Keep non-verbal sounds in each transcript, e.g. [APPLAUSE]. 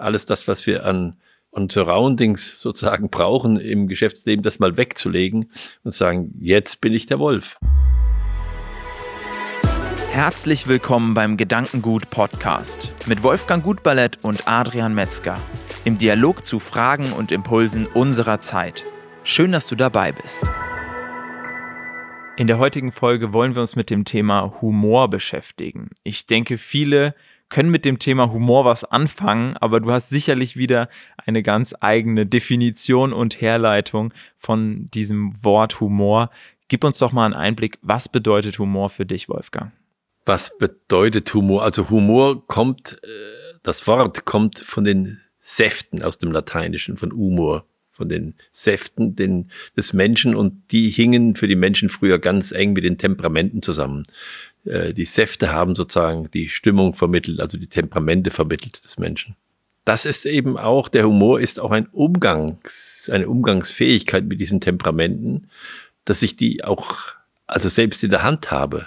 alles das, was wir an und Surroundings sozusagen [LAUGHS] brauchen im Geschäftsleben, das mal wegzulegen und sagen, jetzt bin ich der Wolf. Herzlich willkommen beim Gedankengut Podcast mit Wolfgang Gutballett und Adrian Metzger im Dialog zu Fragen und Impulsen unserer Zeit. Schön, dass du dabei bist. In der heutigen Folge wollen wir uns mit dem Thema Humor beschäftigen. Ich denke, viele können mit dem Thema Humor was anfangen, aber du hast sicherlich wieder eine ganz eigene Definition und Herleitung von diesem Wort Humor. Gib uns doch mal einen Einblick, was bedeutet Humor für dich, Wolfgang? Was bedeutet Humor? Also Humor kommt, äh, das Wort kommt von den Säften aus dem Lateinischen, von Humor, von den Säften den, des Menschen und die hingen für die Menschen früher ganz eng mit den Temperamenten zusammen. Äh, die Säfte haben sozusagen die Stimmung vermittelt, also die Temperamente vermittelt des Menschen. Das ist eben auch, der Humor ist auch ein Umgangs, eine Umgangsfähigkeit mit diesen Temperamenten, dass ich die auch, also selbst in der Hand habe,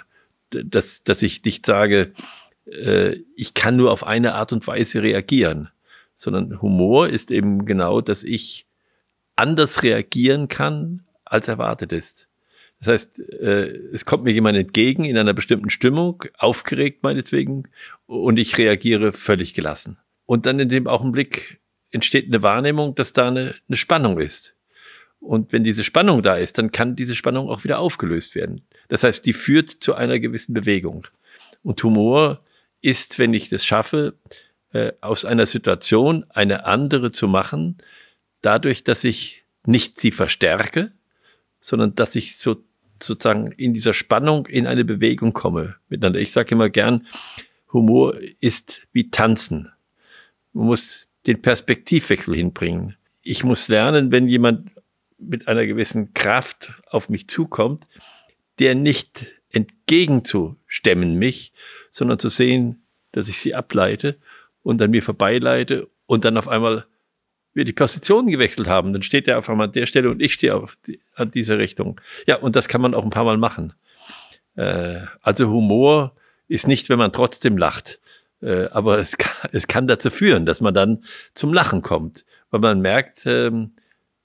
dass, dass ich nicht sage, äh, ich kann nur auf eine Art und Weise reagieren, sondern Humor ist eben genau, dass ich anders reagieren kann, als erwartet ist. Das heißt, äh, es kommt mir jemand entgegen in einer bestimmten Stimmung, aufgeregt meinetwegen, und ich reagiere völlig gelassen. Und dann in dem Augenblick entsteht eine Wahrnehmung, dass da eine, eine Spannung ist. Und wenn diese Spannung da ist, dann kann diese Spannung auch wieder aufgelöst werden. Das heißt, die führt zu einer gewissen Bewegung. Und Humor ist, wenn ich das schaffe, äh, aus einer Situation eine andere zu machen, dadurch, dass ich nicht sie verstärke, sondern dass ich so sozusagen in dieser Spannung in eine Bewegung komme miteinander. Ich sage immer gern, Humor ist wie Tanzen. Man muss den Perspektivwechsel hinbringen. Ich muss lernen, wenn jemand mit einer gewissen Kraft auf mich zukommt, der nicht entgegenzustemmen mich, sondern zu sehen, dass ich sie ableite und an mir vorbeileite und dann auf einmal wir die Positionen gewechselt haben, dann steht er auf einmal an der Stelle und ich stehe auf die, an dieser Richtung. Ja, und das kann man auch ein paar Mal machen. Äh, also Humor ist nicht, wenn man trotzdem lacht, äh, aber es kann, [LAUGHS] es kann dazu führen, dass man dann zum Lachen kommt, weil man merkt, ähm,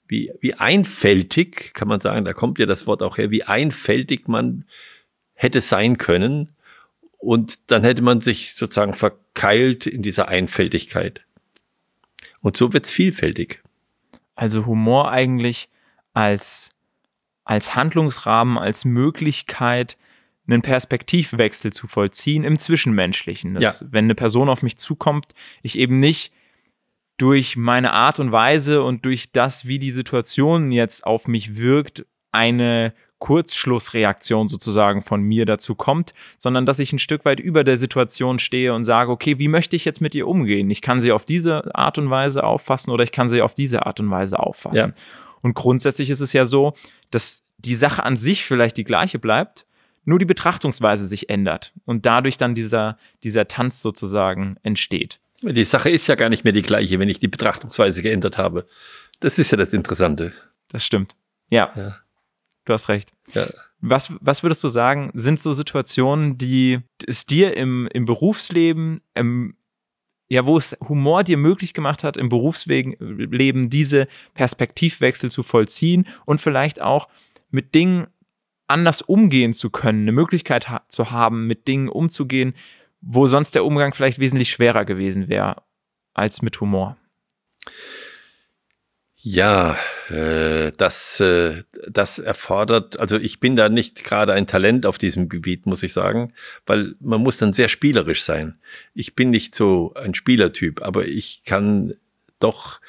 wie, wie einfältig, kann man sagen, da kommt ja das Wort auch her, wie einfältig man hätte sein können. Und dann hätte man sich sozusagen verkeilt in dieser Einfältigkeit. Und so wird's vielfältig. Also Humor eigentlich als, als Handlungsrahmen, als Möglichkeit, einen Perspektivwechsel zu vollziehen im Zwischenmenschlichen. Dass, ja. Wenn eine Person auf mich zukommt, ich eben nicht durch meine Art und Weise und durch das, wie die Situation jetzt auf mich wirkt, eine Kurzschlussreaktion sozusagen von mir dazu kommt, sondern dass ich ein Stück weit über der Situation stehe und sage, okay, wie möchte ich jetzt mit ihr umgehen? Ich kann sie auf diese Art und Weise auffassen oder ich kann sie auf diese Art und Weise auffassen. Ja. Und grundsätzlich ist es ja so, dass die Sache an sich vielleicht die gleiche bleibt, nur die Betrachtungsweise sich ändert und dadurch dann dieser, dieser Tanz sozusagen entsteht. Die Sache ist ja gar nicht mehr die gleiche, wenn ich die Betrachtungsweise geändert habe. Das ist ja das Interessante. Das stimmt. ja. ja. Du hast recht. Ja. Was, was würdest du sagen, sind so Situationen, die es dir im, im Berufsleben, im, ja, wo es Humor dir möglich gemacht hat, im Berufsleben diese Perspektivwechsel zu vollziehen und vielleicht auch mit Dingen anders umgehen zu können, eine Möglichkeit ha zu haben, mit Dingen umzugehen, wo sonst der Umgang vielleicht wesentlich schwerer gewesen wäre als mit Humor? Ja, äh, das, äh, das erfordert, also ich bin da nicht gerade ein Talent auf diesem Gebiet, muss ich sagen, weil man muss dann sehr spielerisch sein. Ich bin nicht so ein Spielertyp, aber ich kann doch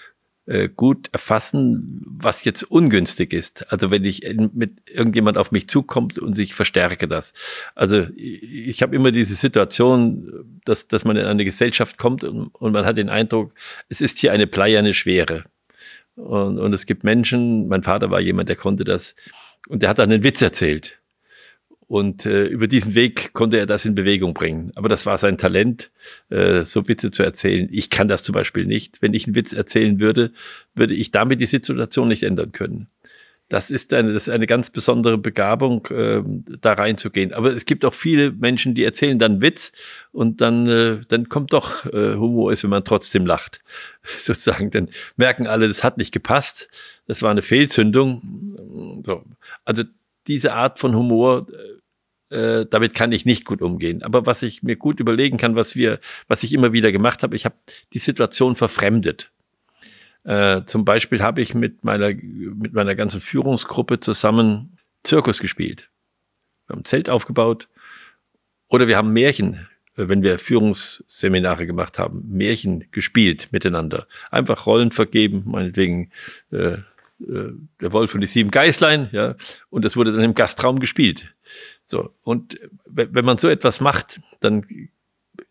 äh, gut erfassen, was jetzt ungünstig ist. Also wenn ich mit irgendjemand auf mich zukommt und ich verstärke das. Also ich habe immer diese Situation, dass, dass man in eine Gesellschaft kommt und, und man hat den Eindruck, es ist hier eine bleierne Schwere. Und, und es gibt Menschen, mein Vater war jemand, der konnte das, und der hat dann einen Witz erzählt. Und äh, über diesen Weg konnte er das in Bewegung bringen. Aber das war sein Talent, äh, so Witze zu erzählen. Ich kann das zum Beispiel nicht. Wenn ich einen Witz erzählen würde, würde ich damit die Situation nicht ändern können. Das ist eine, das ist eine ganz besondere Begabung, äh, da reinzugehen. Aber es gibt auch viele Menschen, die erzählen dann Witz und dann, äh, dann kommt doch äh, Humor ist, wenn man trotzdem lacht. [LAUGHS] Sozusagen, dann merken alle, das hat nicht gepasst, das war eine Fehlzündung. So. Also diese Art von Humor, äh, damit kann ich nicht gut umgehen. Aber was ich mir gut überlegen kann, was wir, was ich immer wieder gemacht habe, ich habe die Situation verfremdet. Äh, zum Beispiel habe ich mit meiner, mit meiner ganzen Führungsgruppe zusammen Zirkus gespielt. Wir haben Zelt aufgebaut oder wir haben Märchen, äh, wenn wir Führungsseminare gemacht haben, Märchen gespielt miteinander. Einfach Rollen vergeben, meinetwegen äh, äh, der Wolf und die sieben Geißlein, ja, und das wurde dann im Gastraum gespielt. So, und wenn man so etwas macht, dann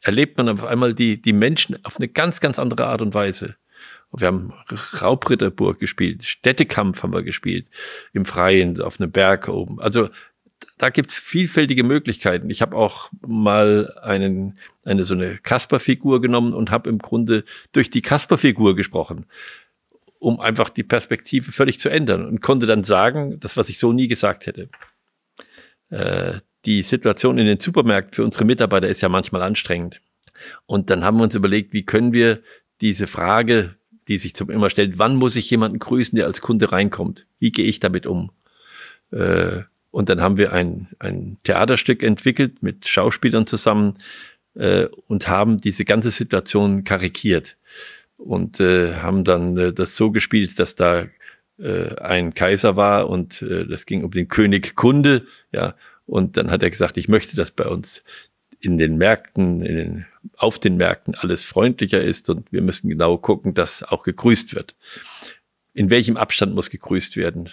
erlebt man auf einmal die, die Menschen auf eine ganz, ganz andere Art und Weise. Wir haben Raubritterburg gespielt, Städtekampf haben wir gespielt, im Freien, auf einem Berg oben. Also da gibt's vielfältige Möglichkeiten. Ich habe auch mal einen, eine so eine Kasper-Figur genommen und habe im Grunde durch die Kasper-Figur gesprochen, um einfach die Perspektive völlig zu ändern und konnte dann sagen, das, was ich so nie gesagt hätte. Äh, die Situation in den Supermärkten für unsere Mitarbeiter ist ja manchmal anstrengend. Und dann haben wir uns überlegt, wie können wir diese Frage, die sich zum immer stellt, wann muss ich jemanden grüßen, der als Kunde reinkommt? Wie gehe ich damit um? Äh, und dann haben wir ein, ein Theaterstück entwickelt mit Schauspielern zusammen äh, und haben diese ganze Situation karikiert und äh, haben dann äh, das so gespielt, dass da äh, ein Kaiser war und äh, das ging um den König Kunde, ja. Und dann hat er gesagt, ich möchte, dass bei uns in den Märkten, in den, auf den Märkten alles freundlicher ist und wir müssen genau gucken, dass auch gegrüßt wird. In welchem Abstand muss gegrüßt werden?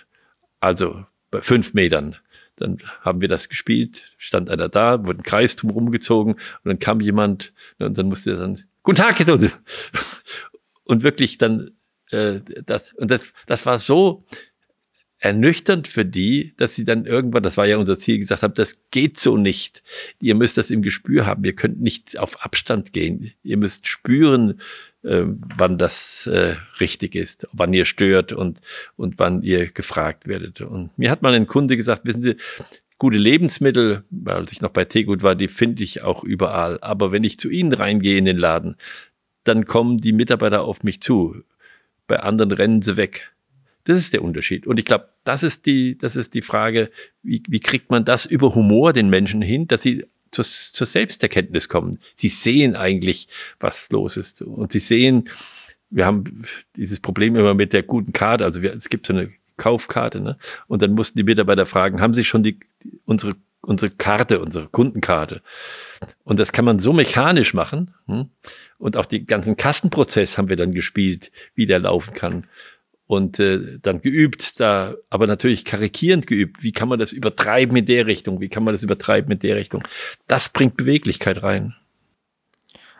Also bei fünf Metern. Dann haben wir das gespielt, stand einer da, wurde ein Kreis drumherum gezogen und dann kam jemand und dann musste er dann, guten Tag, Herr [LAUGHS] Und wirklich dann, äh, das, und das, das war so, ernüchternd für die, dass sie dann irgendwann, das war ja unser Ziel, gesagt haben, das geht so nicht. Ihr müsst das im Gespür haben. Ihr könnt nicht auf Abstand gehen. Ihr müsst spüren, äh, wann das äh, richtig ist, wann ihr stört und, und wann ihr gefragt werdet. Und mir hat mal ein Kunde gesagt, wissen Sie, gute Lebensmittel, weil ich noch bei Teegut war, die finde ich auch überall. Aber wenn ich zu Ihnen reingehe in den Laden, dann kommen die Mitarbeiter auf mich zu. Bei anderen rennen sie weg. Das ist der Unterschied. Und ich glaube, das ist die, das ist die Frage, wie, wie kriegt man das über Humor den Menschen hin, dass sie zur, zur Selbsterkenntnis kommen. Sie sehen eigentlich, was los ist. Und sie sehen, wir haben dieses Problem immer mit der guten Karte. Also wir, es gibt so eine Kaufkarte, ne? Und dann mussten die Mitarbeiter fragen, haben Sie schon die, unsere, unsere Karte, unsere Kundenkarte? Und das kann man so mechanisch machen. Hm? Und auch den ganzen Kassenprozess haben wir dann gespielt, wie der laufen kann und äh, dann geübt, da aber natürlich karikierend geübt. Wie kann man das übertreiben in der Richtung? Wie kann man das übertreiben in der Richtung? Das bringt Beweglichkeit rein.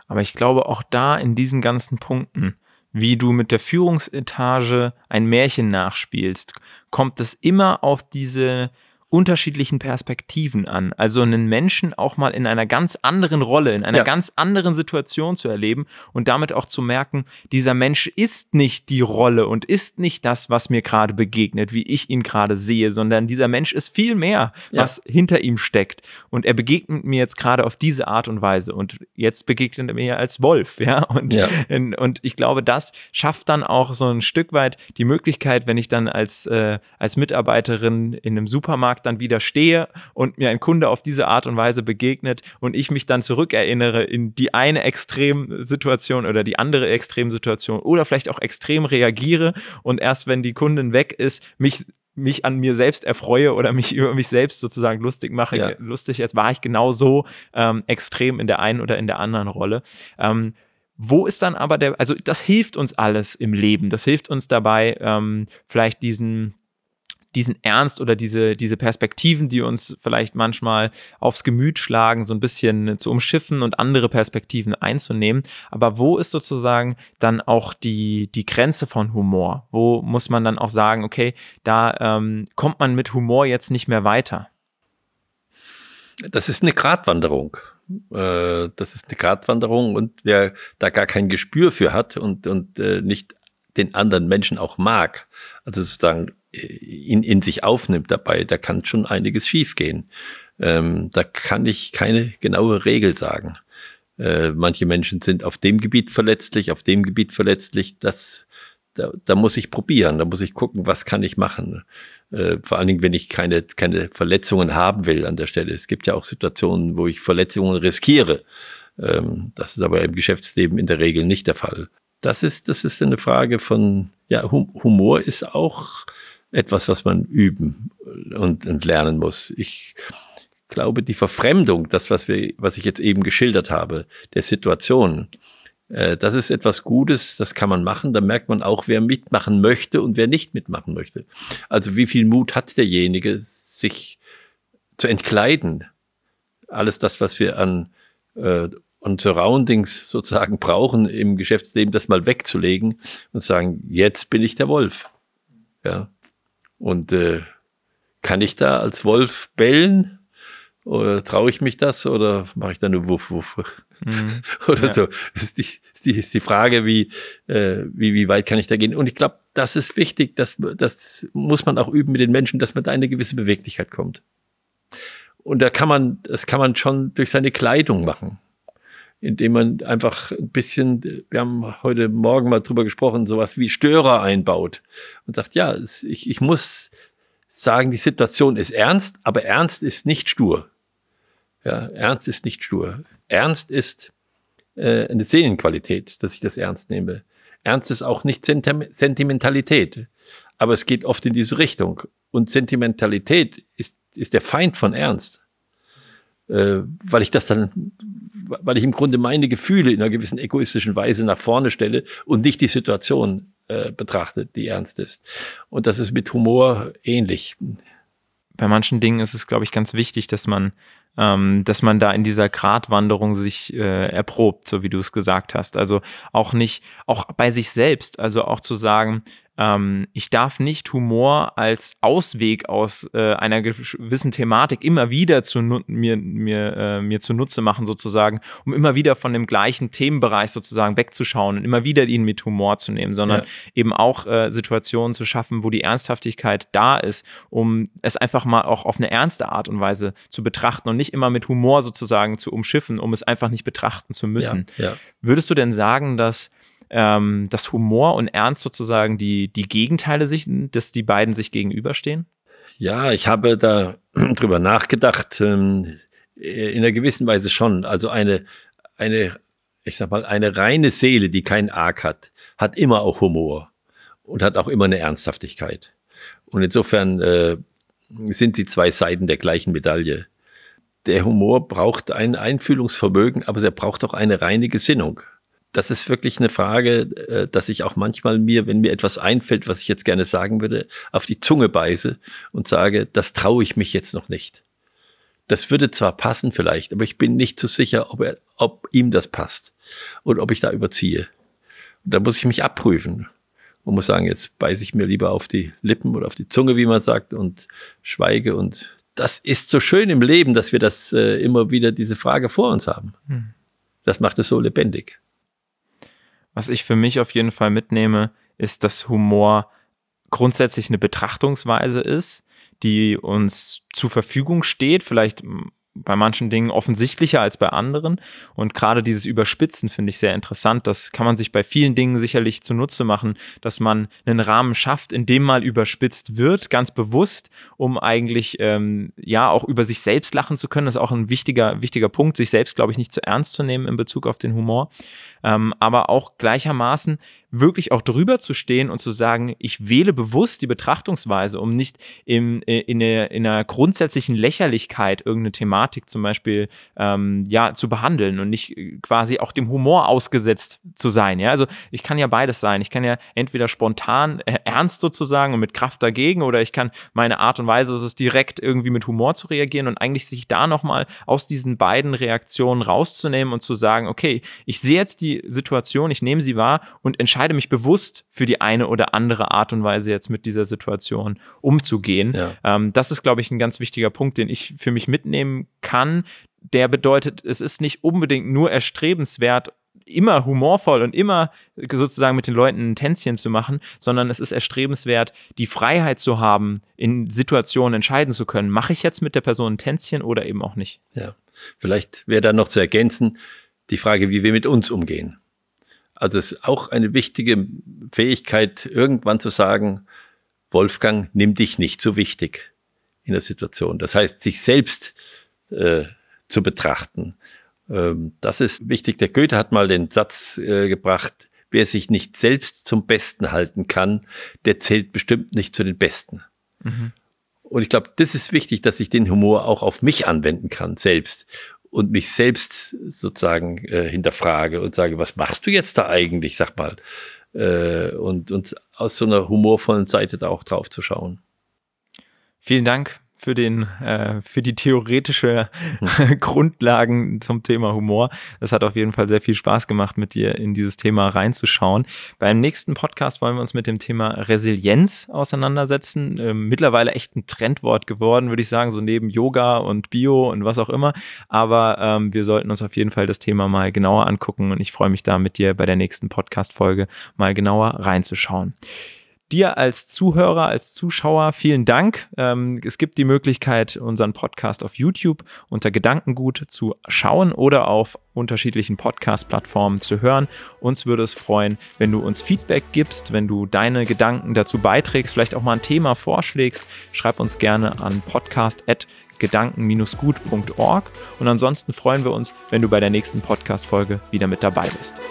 Aber ich glaube auch da in diesen ganzen Punkten, wie du mit der Führungsetage ein Märchen nachspielst, kommt es immer auf diese unterschiedlichen Perspektiven an. Also einen Menschen auch mal in einer ganz anderen Rolle, in einer ja. ganz anderen Situation zu erleben und damit auch zu merken, dieser Mensch ist nicht die Rolle und ist nicht das, was mir gerade begegnet, wie ich ihn gerade sehe, sondern dieser Mensch ist viel mehr, was ja. hinter ihm steckt. Und er begegnet mir jetzt gerade auf diese Art und Weise. Und jetzt begegnet er mir als Wolf, ja. Und, ja. und ich glaube, das schafft dann auch so ein Stück weit die Möglichkeit, wenn ich dann als, äh, als Mitarbeiterin in einem Supermarkt Supermarkt dann wieder stehe und mir ein Kunde auf diese Art und Weise begegnet und ich mich dann zurückerinnere in die eine Extremsituation oder die andere Extremsituation oder vielleicht auch extrem reagiere und erst wenn die Kundin weg ist, mich mich an mir selbst erfreue oder mich über mich selbst sozusagen lustig mache. Ja. Lustig, jetzt war ich genau so ähm, extrem in der einen oder in der anderen Rolle. Ähm, wo ist dann aber der, also das hilft uns alles im Leben. Das hilft uns dabei, ähm, vielleicht diesen diesen Ernst oder diese, diese Perspektiven, die uns vielleicht manchmal aufs Gemüt schlagen, so ein bisschen zu umschiffen und andere Perspektiven einzunehmen. Aber wo ist sozusagen dann auch die, die Grenze von Humor? Wo muss man dann auch sagen, okay, da ähm, kommt man mit Humor jetzt nicht mehr weiter? Das ist eine Gratwanderung. Äh, das ist eine Gratwanderung und wer da gar kein Gespür für hat und, und äh, nicht den anderen Menschen auch mag, also sozusagen äh, in, in sich aufnimmt dabei, da kann schon einiges schiefgehen. Ähm, da kann ich keine genaue Regel sagen. Äh, manche Menschen sind auf dem Gebiet verletzlich, auf dem Gebiet verletzlich. Das, da, da muss ich probieren, da muss ich gucken, was kann ich machen. Äh, vor allen Dingen, wenn ich keine, keine Verletzungen haben will an der Stelle. Es gibt ja auch Situationen, wo ich Verletzungen riskiere. Ähm, das ist aber im Geschäftsleben in der Regel nicht der Fall. Das ist, das ist eine Frage von, ja, Humor ist auch etwas, was man üben und, und lernen muss. Ich glaube, die Verfremdung, das, was wir, was ich jetzt eben geschildert habe, der Situation, äh, das ist etwas Gutes, das kann man machen. Da merkt man auch, wer mitmachen möchte und wer nicht mitmachen möchte. Also wie viel Mut hat derjenige, sich zu entkleiden? Alles das, was wir an, äh, an Surroundings sozusagen [LAUGHS] brauchen im Geschäftsleben, das mal wegzulegen und sagen, jetzt bin ich der Wolf. Ja. Und äh, kann ich da als Wolf bellen? Oder traue ich mich das oder mache ich da nur Wuff, Wuff? Mhm. [LAUGHS] oder ja. so. Das ist die, ist die, ist die Frage, wie, äh, wie, wie weit kann ich da gehen? Und ich glaube, das ist wichtig, dass, das muss man auch üben mit den Menschen, dass man da eine gewisse Beweglichkeit kommt. Und da kann man, das kann man schon durch seine Kleidung machen. Indem man einfach ein bisschen, wir haben heute Morgen mal drüber gesprochen, sowas wie Störer einbaut und sagt, ja, ich, ich muss sagen, die Situation ist ernst, aber ernst ist nicht stur. Ja, Ernst ist nicht stur. Ernst ist äh, eine Seelenqualität, dass ich das ernst nehme. Ernst ist auch nicht Sentim Sentimentalität. Aber es geht oft in diese Richtung. Und Sentimentalität ist, ist der Feind von Ernst. Äh, weil ich das dann, weil ich im Grunde meine Gefühle in einer gewissen egoistischen Weise nach vorne stelle und nicht die Situation äh, betrachte, die ernst ist. Und das ist mit Humor ähnlich. Bei manchen Dingen ist es, glaube ich, ganz wichtig, dass man ähm, dass man da in dieser Gratwanderung sich äh, erprobt, so wie du es gesagt hast. Also auch nicht, auch bei sich selbst, also auch zu sagen, ähm, ich darf nicht Humor als Ausweg aus äh, einer gewissen Thematik immer wieder zu mir, mir, äh, mir zunutze machen, sozusagen, um immer wieder von dem gleichen Themenbereich sozusagen wegzuschauen und immer wieder ihn mit Humor zu nehmen, sondern ja. eben auch äh, Situationen zu schaffen, wo die Ernsthaftigkeit da ist, um es einfach mal auch auf eine ernste Art und Weise zu betrachten und nicht immer mit Humor sozusagen zu umschiffen, um es einfach nicht betrachten zu müssen. Ja, ja. Würdest du denn sagen, dass ähm, dass Humor und Ernst sozusagen die, die Gegenteile sich, dass die beiden sich gegenüberstehen? Ja, ich habe da [CLEARS THROAT] drüber nachgedacht, ähm, in einer gewissen Weise schon. Also eine, eine, ich sag mal, eine reine Seele, die keinen Arg hat, hat immer auch Humor und hat auch immer eine Ernsthaftigkeit. Und insofern äh, sind die zwei Seiten der gleichen Medaille. Der Humor braucht ein Einfühlungsvermögen, aber er braucht auch eine reine Gesinnung das ist wirklich eine Frage, äh, dass ich auch manchmal mir, wenn mir etwas einfällt, was ich jetzt gerne sagen würde, auf die Zunge beiße und sage, das traue ich mich jetzt noch nicht. Das würde zwar passen vielleicht, aber ich bin nicht so sicher, ob, er, ob ihm das passt und ob ich da überziehe. Und da muss ich mich abprüfen und muss sagen, jetzt beiße ich mir lieber auf die Lippen oder auf die Zunge, wie man sagt, und schweige. Und das ist so schön im Leben, dass wir das äh, immer wieder diese Frage vor uns haben. Hm. Das macht es so lebendig. Was ich für mich auf jeden Fall mitnehme, ist, dass Humor grundsätzlich eine Betrachtungsweise ist, die uns zur Verfügung steht, vielleicht bei manchen Dingen offensichtlicher als bei anderen. Und gerade dieses Überspitzen finde ich sehr interessant. Das kann man sich bei vielen Dingen sicherlich zunutze machen, dass man einen Rahmen schafft, in dem mal überspitzt wird, ganz bewusst, um eigentlich ähm, ja auch über sich selbst lachen zu können. Das ist auch ein wichtiger, wichtiger Punkt, sich selbst, glaube ich, nicht zu ernst zu nehmen in Bezug auf den Humor. Ähm, aber auch gleichermaßen wirklich auch drüber zu stehen und zu sagen, ich wähle bewusst die Betrachtungsweise, um nicht im, äh, in, einer, in einer grundsätzlichen Lächerlichkeit irgendeine Thematik zum Beispiel ähm, ja zu behandeln und nicht äh, quasi auch dem Humor ausgesetzt zu sein. Ja, also ich kann ja beides sein. Ich kann ja entweder spontan äh, ernst sozusagen und mit Kraft dagegen oder ich kann meine Art und Weise, ist es direkt irgendwie mit Humor zu reagieren und eigentlich sich da nochmal aus diesen beiden Reaktionen rauszunehmen und zu sagen, okay, ich sehe jetzt die Situation, ich nehme sie wahr und entscheide entscheide mich bewusst für die eine oder andere Art und Weise jetzt mit dieser Situation umzugehen. Ja. Ähm, das ist, glaube ich, ein ganz wichtiger Punkt, den ich für mich mitnehmen kann. Der bedeutet, es ist nicht unbedingt nur erstrebenswert, immer humorvoll und immer sozusagen mit den Leuten ein Tänzchen zu machen, sondern es ist erstrebenswert, die Freiheit zu haben, in Situationen entscheiden zu können, mache ich jetzt mit der Person ein Tänzchen oder eben auch nicht. Ja, vielleicht wäre da noch zu ergänzen, die Frage, wie wir mit uns umgehen. Also es ist auch eine wichtige Fähigkeit, irgendwann zu sagen, Wolfgang, nimm dich nicht so wichtig in der Situation. Das heißt, sich selbst äh, zu betrachten. Ähm, das ist wichtig. Der Goethe hat mal den Satz äh, gebracht, wer sich nicht selbst zum Besten halten kann, der zählt bestimmt nicht zu den Besten. Mhm. Und ich glaube, das ist wichtig, dass ich den Humor auch auf mich anwenden kann, selbst und mich selbst sozusagen äh, hinterfrage und sage, was machst du jetzt da eigentlich, sag mal, äh, und, und aus so einer humorvollen Seite da auch drauf zu schauen. Vielen Dank für den äh, für die theoretische mhm. [LAUGHS] Grundlagen zum Thema Humor. Es hat auf jeden Fall sehr viel Spaß gemacht, mit dir in dieses Thema reinzuschauen. Beim nächsten Podcast wollen wir uns mit dem Thema Resilienz auseinandersetzen. Ähm, mittlerweile echt ein Trendwort geworden, würde ich sagen, so neben Yoga und Bio und was auch immer. Aber ähm, wir sollten uns auf jeden Fall das Thema mal genauer angucken und ich freue mich da mit dir bei der nächsten Podcast-Folge mal genauer reinzuschauen. Dir als Zuhörer, als Zuschauer vielen Dank. Ähm, es gibt die Möglichkeit, unseren Podcast auf YouTube unter Gedankengut zu schauen oder auf unterschiedlichen Podcast-Plattformen zu hören. Uns würde es freuen, wenn du uns Feedback gibst, wenn du deine Gedanken dazu beiträgst, vielleicht auch mal ein Thema vorschlägst. Schreib uns gerne an podcast.gedanken-gut.org. Und ansonsten freuen wir uns, wenn du bei der nächsten Podcast-Folge wieder mit dabei bist.